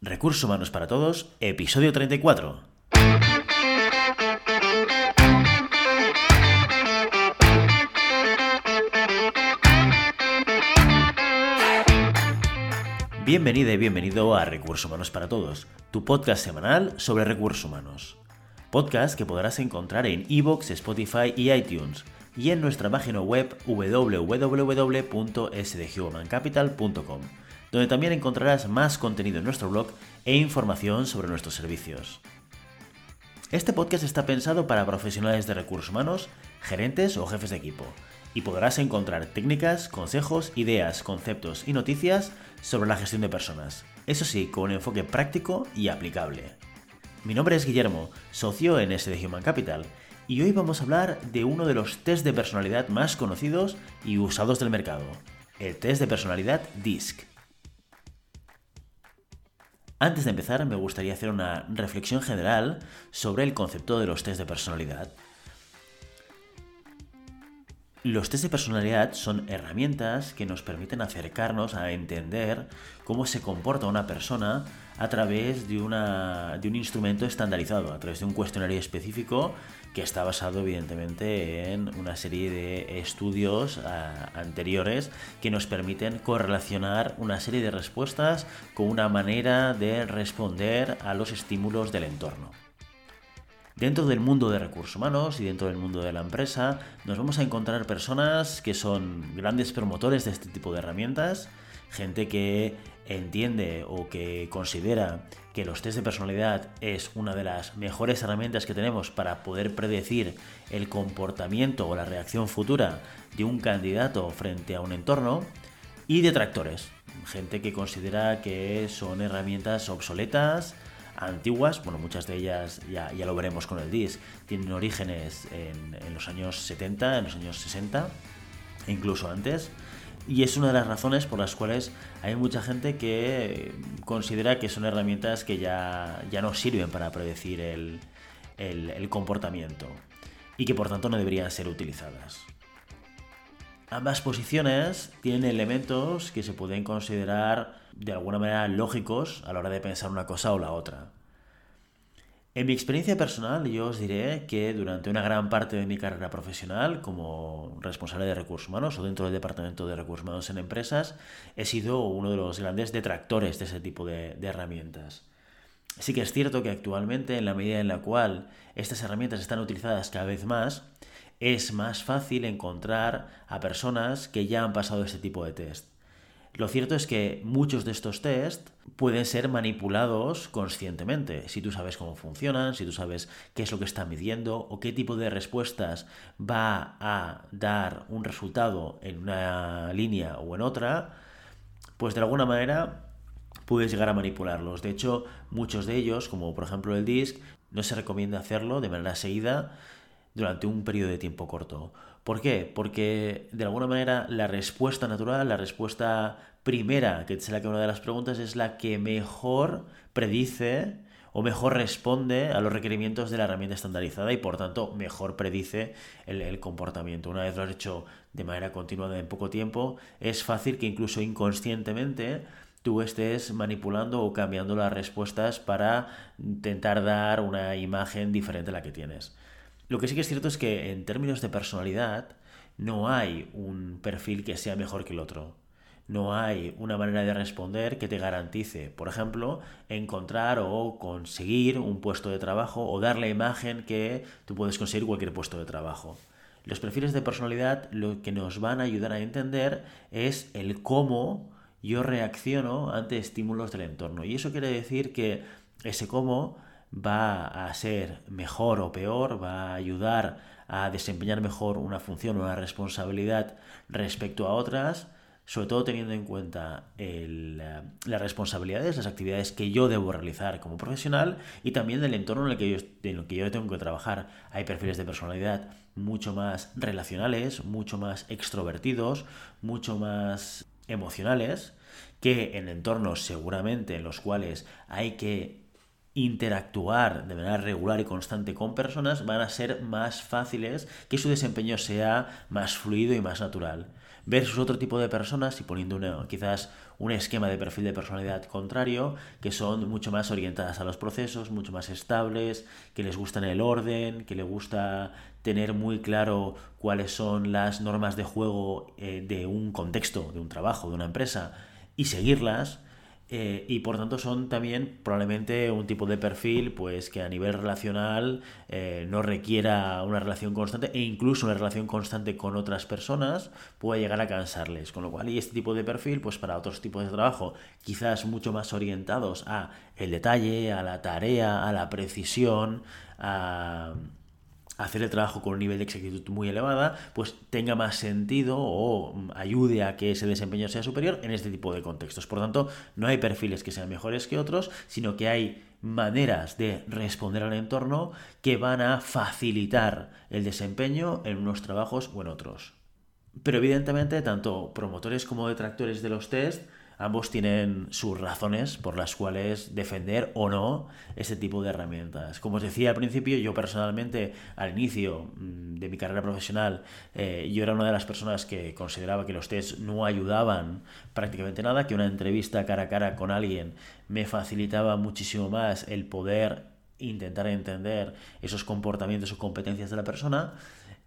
Recursos Humanos para Todos, episodio 34. Bienvenida y bienvenido a Recursos Humanos para Todos, tu podcast semanal sobre recursos humanos. Podcast que podrás encontrar en iVoox, Spotify y iTunes y en nuestra página web www.sdhumancapital.com, donde también encontrarás más contenido en nuestro blog e información sobre nuestros servicios. Este podcast está pensado para profesionales de recursos humanos, gerentes o jefes de equipo, y podrás encontrar técnicas, consejos, ideas, conceptos y noticias sobre la gestión de personas, eso sí, con un enfoque práctico y aplicable. Mi nombre es Guillermo, socio en SD Human Capital, y hoy vamos a hablar de uno de los test de personalidad más conocidos y usados del mercado, el test de personalidad DISC. Antes de empezar, me gustaría hacer una reflexión general sobre el concepto de los test de personalidad. Los test de personalidad son herramientas que nos permiten acercarnos a entender cómo se comporta una persona a través de, una, de un instrumento estandarizado, a través de un cuestionario específico que está basado evidentemente en una serie de estudios ah, anteriores que nos permiten correlacionar una serie de respuestas con una manera de responder a los estímulos del entorno. Dentro del mundo de recursos humanos y dentro del mundo de la empresa nos vamos a encontrar personas que son grandes promotores de este tipo de herramientas, gente que entiende o que considera que los test de personalidad es una de las mejores herramientas que tenemos para poder predecir el comportamiento o la reacción futura de un candidato frente a un entorno, y detractores, gente que considera que son herramientas obsoletas, antiguas, bueno, muchas de ellas ya, ya lo veremos con el DISC, tienen orígenes en, los años 70, en los años 60, e incluso antes, y es una de las razones por las cuales hay mucha gente que considera que son herramientas que ya, ya no sirven para predecir el, el comportamiento y que por tanto no deberían ser utilizadas. Ambas posiciones tienen elementos que se pueden considerar de alguna manera lógicos a la hora de pensar una cosa o la otra. En mi experiencia personal, yo os diré que durante una gran parte de mi carrera profesional, como responsable de recursos humanos o dentro del departamento de recursos humanos en empresas, he sido uno de los grandes detractores de ese tipo de, de herramientas. Sí que es cierto que actualmente, en la medida en la cual estas herramientas están utilizadas cada vez más, es más fácil encontrar a personas que ya han pasado este tipo de test. Lo cierto es que muchos de estos test pueden ser manipulados conscientemente. Si tú sabes cómo funcionan, si tú sabes qué es lo que está midiendo o qué tipo de respuestas va a dar un resultado en una línea o en otra, pues de alguna manera puedes llegar a manipularlos. De hecho, muchos de ellos, como por ejemplo el DISC, no se recomienda hacerlo de manera seguida durante un periodo de tiempo corto. ¿Por qué? Porque de alguna manera la respuesta natural, la respuesta primera, que la que una de las preguntas, es la que mejor predice o mejor responde a los requerimientos de la herramienta estandarizada y por tanto mejor predice el, el, comportamiento. Una vez lo has hecho de manera continuada en poco tiempo, es fácil que incluso inconscientemente tú estés manipulando o cambiando las respuestas para intentar dar una imagen diferente a la que tienes. Lo que sí que es cierto es que en términos de personalidad no hay un perfil que sea mejor que el otro. No hay una manera de responder que te garantice, por ejemplo, encontrar o conseguir un puesto de trabajo o dar la imagen que tú puedes conseguir cualquier puesto de trabajo. Los perfiles de personalidad lo que nos van a ayudar a entender es el cómo yo reacciono ante estímulos del entorno. Y eso quiere decir que ese cómo va a ser mejor o peor, va a ayudar a desempeñar mejor una función o una responsabilidad respecto a otras, sobre todo teniendo en cuenta el, las responsabilidades, las actividades que yo debo realizar como profesional y también del entorno en el, que yo, en el que yo tengo que trabajar. Hay perfiles de personalidad mucho más relacionales, mucho más extrovertidos, mucho más emocionales, que en entornos seguramente en los cuales hay que interactuar de manera regular y constante con personas van a ser más fáciles, que su desempeño sea más fluido y más natural. versus otro tipo de personas y poniendo quizás un esquema de perfil de personalidad contrario, que son mucho más orientadas a los procesos, mucho más estables, que les gusta el orden, que les gusta tener muy claro cuáles son las normas de juego eh, de un contexto, de un trabajo, de una empresa, y seguirlas eh, y por tanto son también probablemente un tipo de perfil pues que a nivel relacional eh, no requiera una relación constante e incluso una relación constante con otras personas puede llegar a cansarles. Con lo cual, y este tipo de perfil, pues para otros tipos de trabajo, quizás mucho más orientados a el detalle, a la tarea, a la precisión, a hacer el trabajo con un nivel de exactitud muy elevada, pues tenga más sentido o ayude a que ese desempeño sea superior en este tipo de contextos. Por tanto, no hay perfiles que sean mejores que otros, sino que hay maneras de responder al entorno que van a facilitar el desempeño en unos trabajos o en otros. Pero evidentemente, tanto promotores como detractores de los test ambos tienen sus razones por las cuales defender o no ese tipo de herramientas. Como os decía al principio, yo personalmente al inicio mm, de mi carrera profesional, eh, yo era una de las personas que consideraba que los tests no ayudaban prácticamente nada, que una entrevista cara a cara con alguien me facilitaba muchísimo más el poder intentar entender esos comportamientos o competencias de la persona.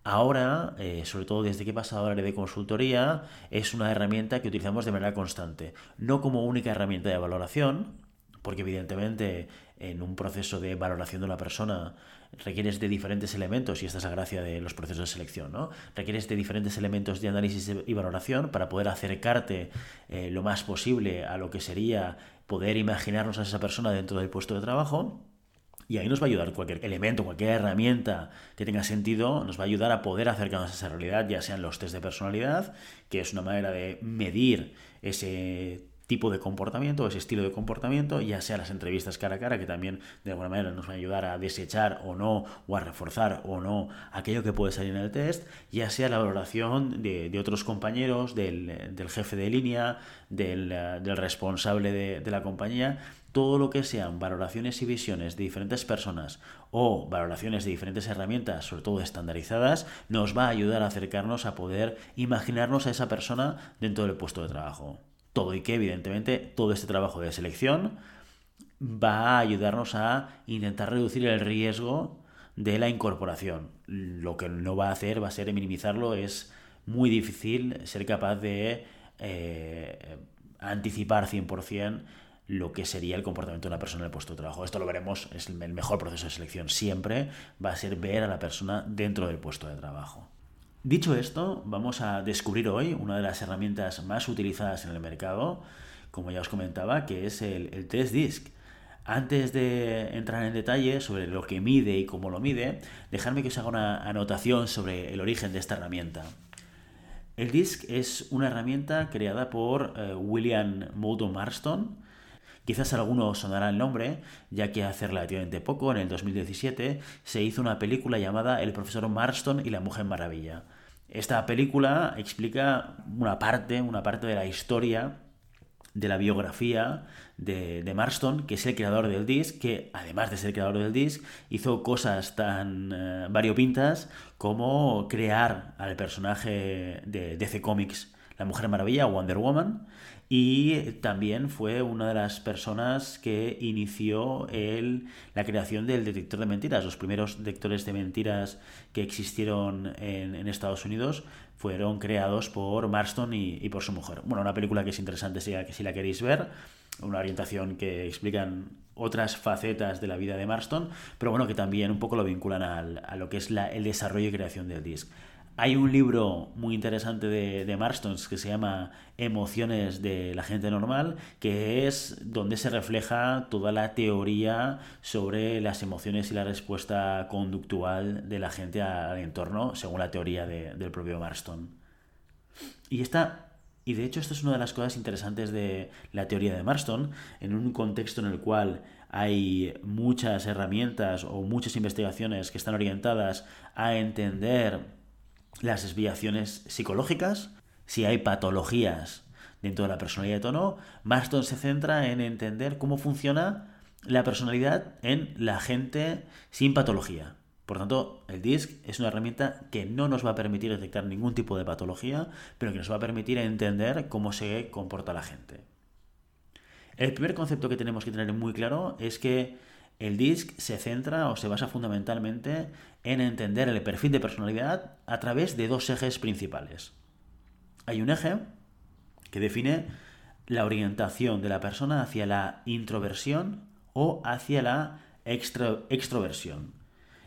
Ahora, eh, sobre todo desde que he pasado al área de consultoría, es una herramienta que utilizamos de manera constante. No como única herramienta de valoración, porque evidentemente en un proceso de valoración de una persona requieres de diferentes elementos, y esta es la gracia de los procesos de selección, ¿no? Requieres de diferentes elementos de análisis y valoración para poder acercarte eh, lo más posible a lo que sería poder imaginarnos a esa persona dentro del puesto de trabajo. Y ahí nos va a ayudar cualquier elemento, cualquier herramienta que tenga sentido, nos va a ayudar a poder acercarnos a esa realidad, ya sean los test de personalidad, que es una manera de medir ese tipo de comportamiento, ese estilo de comportamiento, ya sea las entrevistas cara a cara, que también de alguna manera nos van a ayudar a desechar o no, o a reforzar o no aquello que puede salir en el test, ya sea la valoración de, otros compañeros, del, jefe de línea, del, responsable de, de la compañía, todo lo que sean valoraciones y visiones de diferentes personas o valoraciones de diferentes herramientas, sobre todo estandarizadas, nos va a ayudar a acercarnos a poder imaginarnos a esa persona dentro del puesto de trabajo todo y que evidentemente todo este trabajo de selección va a ayudarnos a intentar reducir el riesgo de la incorporación. Lo que no va a hacer va a ser minimizarlo, es muy difícil ser capaz de eh, anticipar 100% lo que sería el comportamiento de una persona en el puesto de trabajo. Esto lo veremos, es el mejor proceso de selección siempre, va a ser ver a la persona dentro del puesto de trabajo. Dicho esto, vamos a descubrir hoy una de las herramientas más utilizadas en el mercado, como ya os comentaba, que es el, test disk. Antes de entrar en detalle sobre lo que mide y cómo lo mide, dejadme que os haga una anotación sobre el origen de esta herramienta. El disk es una herramienta creada por eh, William Moulton Marston, Quizás alguno sonará el nombre, ya que hace relativamente poco, en el 2017, se hizo una película llamada El profesor Marston y la Mujer Maravilla. Esta película explica una parte, una parte de la historia de la biografía de, Marston, que es el creador del disc, que además de ser creador del disc, hizo cosas tan eh, variopintas como crear al personaje de DC Comics, la Mujer Maravilla, Wonder Woman, y también fue una de las personas que inició el, la creación del detector de mentiras. Los primeros detectores de mentiras que existieron en, Estados Unidos fueron creados por Marston y, por su mujer. Bueno, una película que es interesante si, la queréis ver, una orientación que explican otras facetas de la vida de Marston, pero bueno, que también un poco lo vinculan a lo que es el desarrollo y creación del disc. Hay un libro muy interesante de, de Marstons que se llama Emociones de la gente normal, que es donde se refleja toda la teoría sobre las emociones y la respuesta conductual de la gente al entorno, según la teoría del propio Marston. Y esta y de hecho, esto es una de las cosas interesantes de la teoría de Marston, en un contexto en el cual hay muchas herramientas o muchas investigaciones que están orientadas a entender las desviaciones psicológicas, si hay patologías dentro de la personalidad de tono, Marston se centra en entender cómo funciona la personalidad en la gente sin patología. Por tanto, el DISC es una herramienta que no nos va a permitir detectar ningún tipo de patología, pero que nos va a permitir entender cómo se comporta la gente. El primer concepto que tenemos que tener muy claro es que el DISC se centra o se basa fundamentalmente en entender el perfil de personalidad a través de dos ejes principales. Hay un eje que define la orientación de la persona hacia la introversión o hacia la extroversión.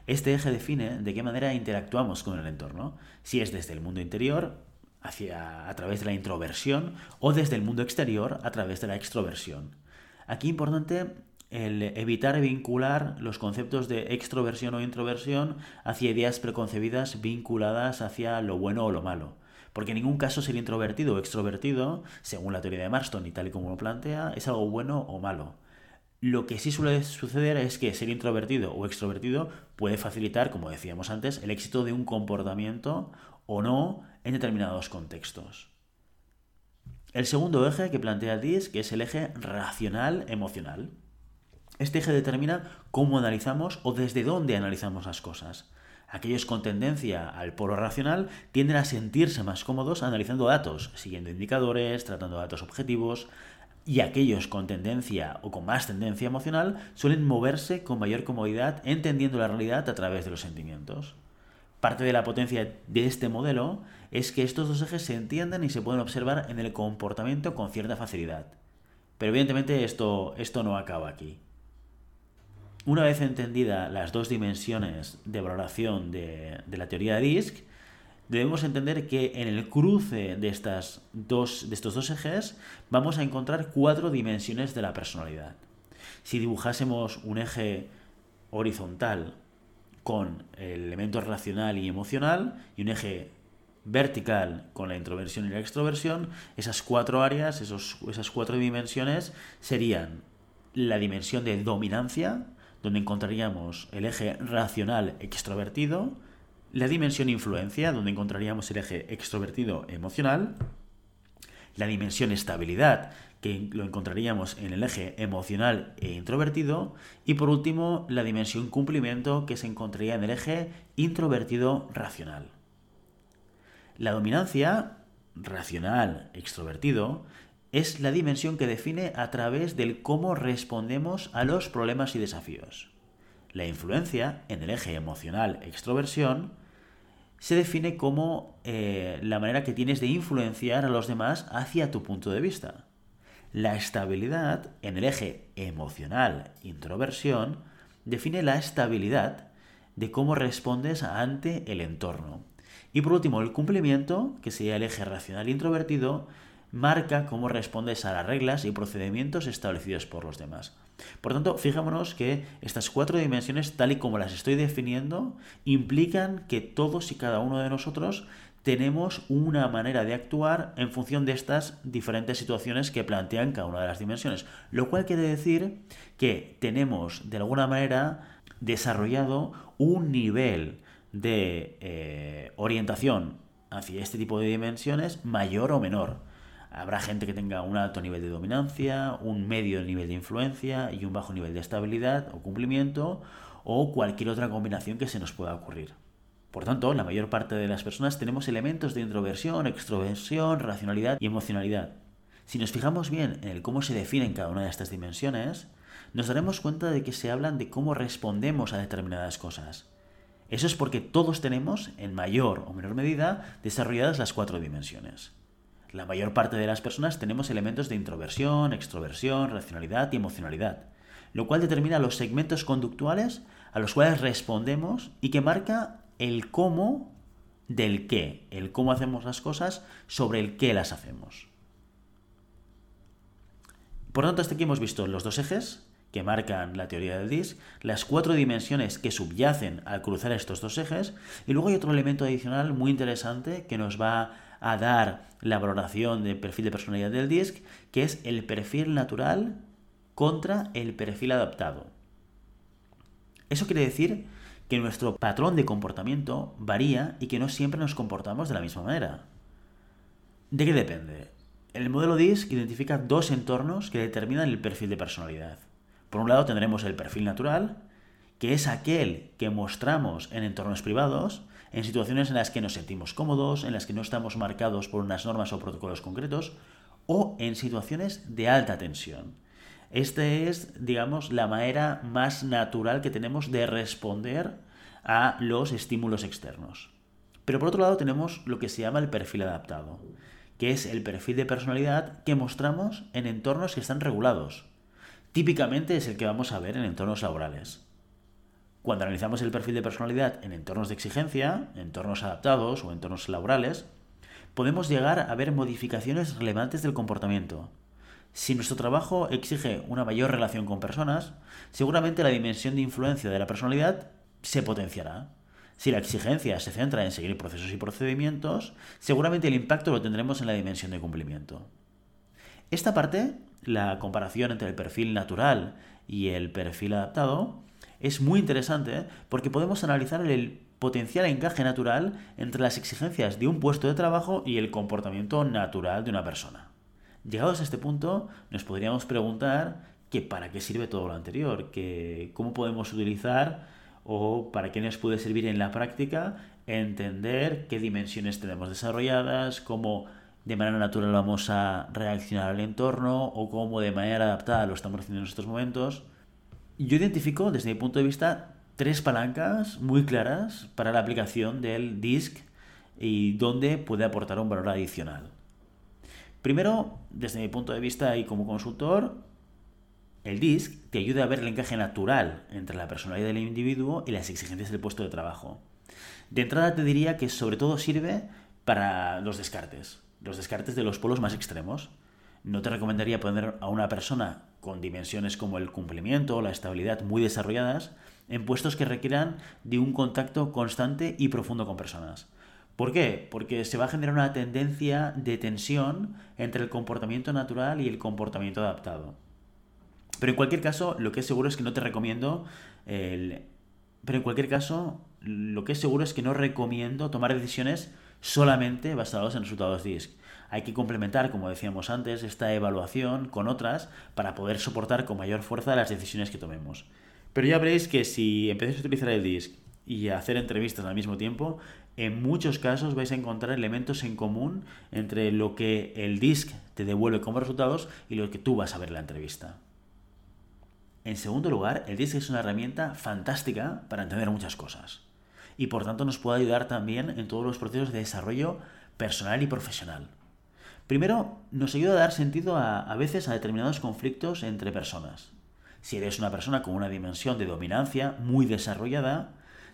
Este eje define de qué manera interactuamos con el entorno, si es desde el mundo interior hacia a través de la introversión o desde el mundo exterior a través de la extroversión. Aquí importante el evitar vincular los conceptos de extroversión o introversión hacia ideas preconcebidas vinculadas hacia lo bueno o lo malo. Porque en ningún caso ser introvertido o extrovertido, según la teoría de Marston y tal y como lo plantea, es algo bueno o malo. Lo que sí suele suceder es que ser introvertido o extrovertido puede facilitar, como decíamos antes, el éxito de un comportamiento o no en determinados contextos. El segundo eje que plantea DIS, que es el eje racional emocional. Este eje determina cómo analizamos o desde dónde analizamos las cosas. Aquellos con tendencia al polo racional tienden a sentirse más cómodos analizando datos, siguiendo indicadores, tratando datos objetivos, y aquellos con tendencia o con más tendencia emocional suelen moverse con mayor comodidad entendiendo la realidad a través de los sentimientos. Parte de la potencia de este modelo es que estos dos ejes se entiendan y se pueden observar en el comportamiento con cierta facilidad. Pero evidentemente esto, esto no acaba aquí. Una vez entendida las dos dimensiones de valoración de, la teoría de DISC, debemos entender que en el cruce de, estas dos, de estos dos ejes vamos a encontrar cuatro dimensiones de la personalidad. Si dibujásemos un eje horizontal con el elemento racional y emocional y un eje vertical con la introversión y la extroversión, esas cuatro áreas, esos, esas cuatro dimensiones serían la dimensión de dominancia, donde encontraríamos el eje racional extrovertido, la dimensión influencia, donde encontraríamos el eje extrovertido emocional, la dimensión estabilidad, que lo encontraríamos en el eje emocional e introvertido, y por último la dimensión cumplimiento, que se encontraría en el eje introvertido racional. La dominancia, racional extrovertido, es la dimensión que define a través del cómo respondemos a los problemas y desafíos. La influencia, en el eje emocional extroversión, se define como eh, la manera que tienes de influenciar a los demás hacia tu punto de vista. La estabilidad, en el eje emocional introversión, define la estabilidad de cómo respondes ante el entorno. Y por último, el cumplimiento, que sería el eje racional introvertido, marca cómo respondes a las reglas y procedimientos establecidos por los demás. Por tanto, fijémonos que estas cuatro dimensiones, tal y como las estoy definiendo, implican que todos y cada uno de nosotros tenemos una manera de actuar en función de estas diferentes situaciones que plantean cada una de las dimensiones. Lo cual quiere decir que tenemos de alguna manera desarrollado un nivel de eh, orientación hacia este tipo de dimensiones mayor o menor. Habrá gente que tenga un alto nivel de dominancia, un medio nivel de influencia y un bajo nivel de estabilidad o cumplimiento o cualquier otra combinación que se nos pueda ocurrir. Por tanto, la mayor parte de las personas tenemos elementos de introversión, extroversión, racionalidad y emocionalidad. Si nos fijamos bien en el cómo se definen cada una de estas dimensiones, nos daremos cuenta de que se hablan de cómo respondemos a determinadas cosas. Eso es porque todos tenemos, en mayor o menor medida, desarrolladas las cuatro dimensiones. La mayor parte de las personas tenemos elementos de introversión, extroversión, racionalidad y emocionalidad, lo cual determina los segmentos conductuales a los cuales respondemos y que marca el cómo del qué, el cómo hacemos las cosas sobre el qué las hacemos. Por tanto, hasta aquí hemos visto los dos ejes que marcan la teoría del DISC, las cuatro dimensiones que subyacen al cruzar estos dos ejes, y luego hay otro elemento adicional muy interesante que nos va a dar la valoración del perfil de personalidad del DISC, que es el perfil natural contra el perfil adaptado. Eso quiere decir que nuestro patrón de comportamiento varía y que no siempre nos comportamos de la misma manera. ¿De qué depende? El modelo DISC identifica dos entornos que determinan el perfil de personalidad. Por un lado tendremos el perfil natural que es aquel que mostramos en entornos privados, en situaciones en las que nos sentimos cómodos, en las que no estamos marcados por unas normas o protocolos concretos, o en situaciones de alta tensión. Esta es, digamos, la manera más natural que tenemos de responder a los estímulos externos. Pero por otro lado tenemos lo que se llama el perfil adaptado, que es el perfil de personalidad que mostramos en entornos que están regulados. Típicamente es el que vamos a ver en entornos laborales. Cuando analizamos el perfil de personalidad en entornos de exigencia, entornos adaptados o entornos laborales, podemos llegar a ver modificaciones relevantes del comportamiento. Si nuestro trabajo exige una mayor relación con personas, seguramente la dimensión de influencia de la personalidad se potenciará. Si la exigencia se centra en seguir procesos y procedimientos, seguramente el impacto lo tendremos en la dimensión de cumplimiento. Esta parte, la comparación entre el perfil natural y el perfil adaptado, es muy interesante porque podemos analizar el potencial encaje natural entre las exigencias de un puesto de trabajo y el comportamiento natural de una persona. Llegados a este punto, nos podríamos preguntar que para qué sirve todo lo anterior, que cómo podemos utilizar o para qué nos puede servir en la práctica entender qué dimensiones tenemos desarrolladas, cómo de manera natural vamos a reaccionar al entorno o cómo de manera adaptada lo estamos haciendo en estos momentos. Yo identifico desde mi punto de vista tres palancas muy claras para la aplicación del DISC y dónde puede aportar un valor adicional. Primero, desde mi punto de vista y como consultor, el DISC te ayuda a ver el encaje natural entre la personalidad del individuo y las exigencias del puesto de trabajo. De entrada te diría que sobre todo sirve para los descartes, los descartes de los polos más extremos. No te recomendaría poner a una persona con dimensiones como el cumplimiento o la estabilidad muy desarrolladas en puestos que requieran de un contacto constante y profundo con personas. ¿Por qué? Porque se va a generar una tendencia de tensión entre el comportamiento natural y el comportamiento adaptado. Pero en cualquier caso, lo que es seguro es que no te recomiendo. Pero en cualquier caso, lo que es seguro es que no recomiendo tomar decisiones solamente basadas en resultados DISC. Hay que complementar, como decíamos antes, esta evaluación con otras para poder soportar con mayor fuerza las decisiones que tomemos. Pero ya veréis que si empezáis a utilizar el DISC y a hacer entrevistas al mismo tiempo, en muchos casos vais a encontrar elementos en común entre lo que el DISC te devuelve como resultados y lo que tú vas a ver en la entrevista. En segundo lugar, el DISC es una herramienta fantástica para entender muchas cosas y por tanto nos puede ayudar también en todos los procesos de desarrollo personal y profesional. Primero, nos ayuda a dar sentido a, a veces a determinados conflictos entre personas. Si eres una persona con una dimensión de dominancia muy desarrollada,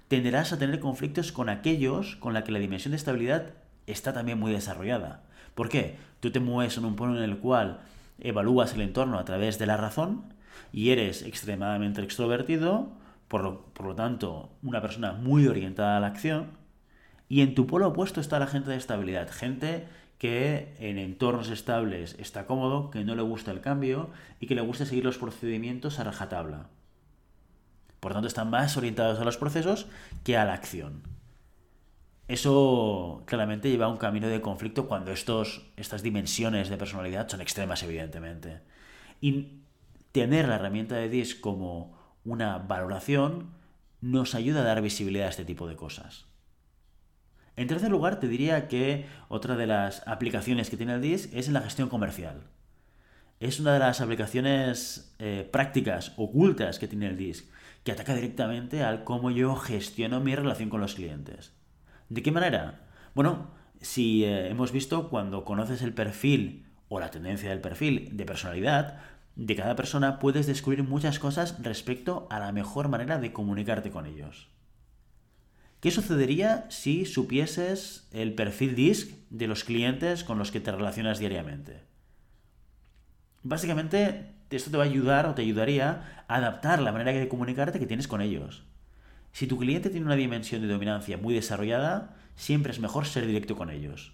tenderás a tener conflictos con aquellos con la que la dimensión de estabilidad está también muy desarrollada. ¿Por qué? Tú te mueves en un punto en el cual evalúas el entorno a través de la razón y eres extremadamente extrovertido, por lo, tanto, una persona muy orientada a la acción, y en tu polo opuesto está la gente de estabilidad, gente que en entornos estables está cómodo, que no le gusta el cambio y que le gusta seguir los procedimientos a rajatabla. Por tanto, están más orientados a los procesos que a la acción. Eso claramente lleva a un camino de conflicto cuando estos, estas dimensiones de personalidad son extremas, evidentemente. Y tener la herramienta de DISC como una valoración nos ayuda a dar visibilidad a este tipo de cosas. En tercer lugar, te diría que otra de las aplicaciones que tiene el DISC es en la gestión comercial. Es una de las aplicaciones eh, prácticas ocultas que tiene el DISC, que ataca directamente al cómo yo gestiono mi relación con los clientes. ¿De qué manera? Bueno, si eh, hemos visto cuando conoces el perfil o la tendencia del perfil de personalidad, de cada persona puedes descubrir muchas cosas respecto a la mejor manera de comunicarte con ellos. ¿Qué sucedería si supieses el perfil DISC de los clientes con los que te relacionas diariamente? Básicamente, esto te va a ayudar o te ayudaría a adaptar la manera de comunicarte que tienes con ellos. Si tu cliente tiene una dimensión de dominancia muy desarrollada, siempre es mejor ser directo con ellos,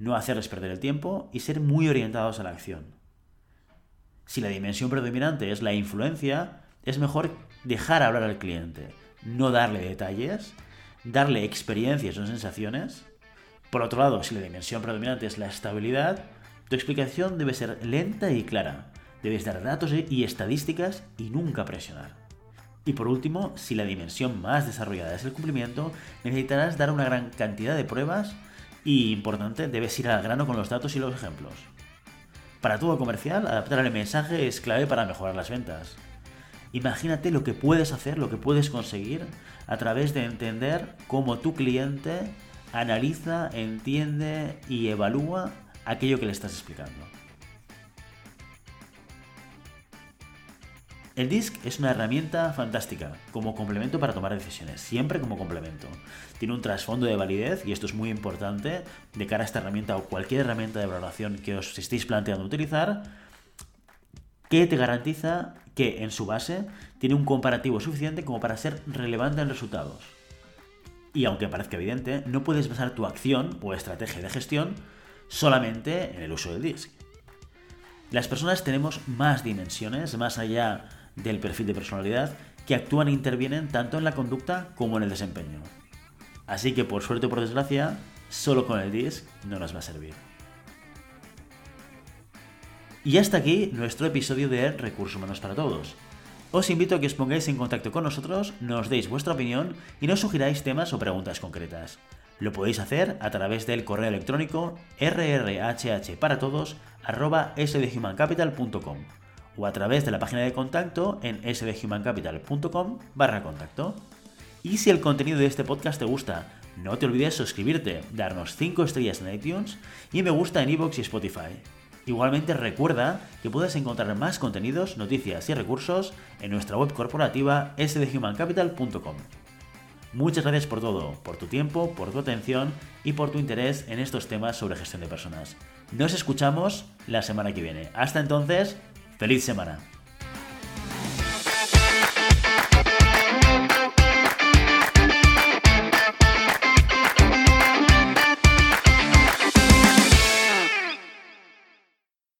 no hacerles perder el tiempo y ser muy orientados a la acción. Si la dimensión predominante es la influencia, es mejor dejar hablar al cliente, no darle detalles, darle experiencias o sensaciones. Por otro lado, si la dimensión predominante es la estabilidad, tu explicación debe ser lenta y clara. Debes dar datos y estadísticas y nunca presionar. Y por último, si la dimensión más desarrollada es el cumplimiento, necesitarás dar una gran cantidad de pruebas y, importante, debes ir al grano con los datos y los ejemplos. Para todo comercial, adaptar el mensaje es clave para mejorar las ventas. Imagínate lo que puedes hacer, lo que puedes conseguir a través de entender cómo tu cliente analiza, entiende y evalúa aquello que le estás explicando. El DISC es una herramienta fantástica como complemento para tomar decisiones, siempre como complemento. Tiene un trasfondo de validez y esto es muy importante de cara a esta herramienta o cualquier herramienta de valoración que os estéis planteando utilizar, que te garantiza que en su base tiene un comparativo suficiente como para ser relevante en resultados. Y aunque parezca evidente, no puedes basar tu acción o estrategia de gestión solamente en el uso del DISC. Las personas tenemos más dimensiones, más allá del perfil de personalidad que actúan e intervienen tanto en la conducta como en el desempeño. Así que por suerte o por desgracia, solo con el DISC no nos va a servir. Y hasta aquí nuestro episodio de Recursos Humanos para Todos. Os invito a que os pongáis en contacto con nosotros, nos deis vuestra opinión y nos sugiráis temas o preguntas concretas. Lo podéis hacer a través del correo electrónico rrhhparatodos.sdhumancapital.com o a través de la página de contacto en sdhumancapital.com barra contacto. Y si el contenido de este podcast te gusta, no te olvides suscribirte, darnos 5 estrellas en iTunes y me gusta en iVoox y Spotify. Igualmente recuerda que puedes encontrar más contenidos, noticias y recursos en nuestra web corporativa sdhumancapital.com. Muchas gracias por todo, por tu tiempo, por tu atención y por tu interés en estos temas sobre gestión de personas. Nos escuchamos la semana que viene. Hasta entonces, ¡Feliz semana!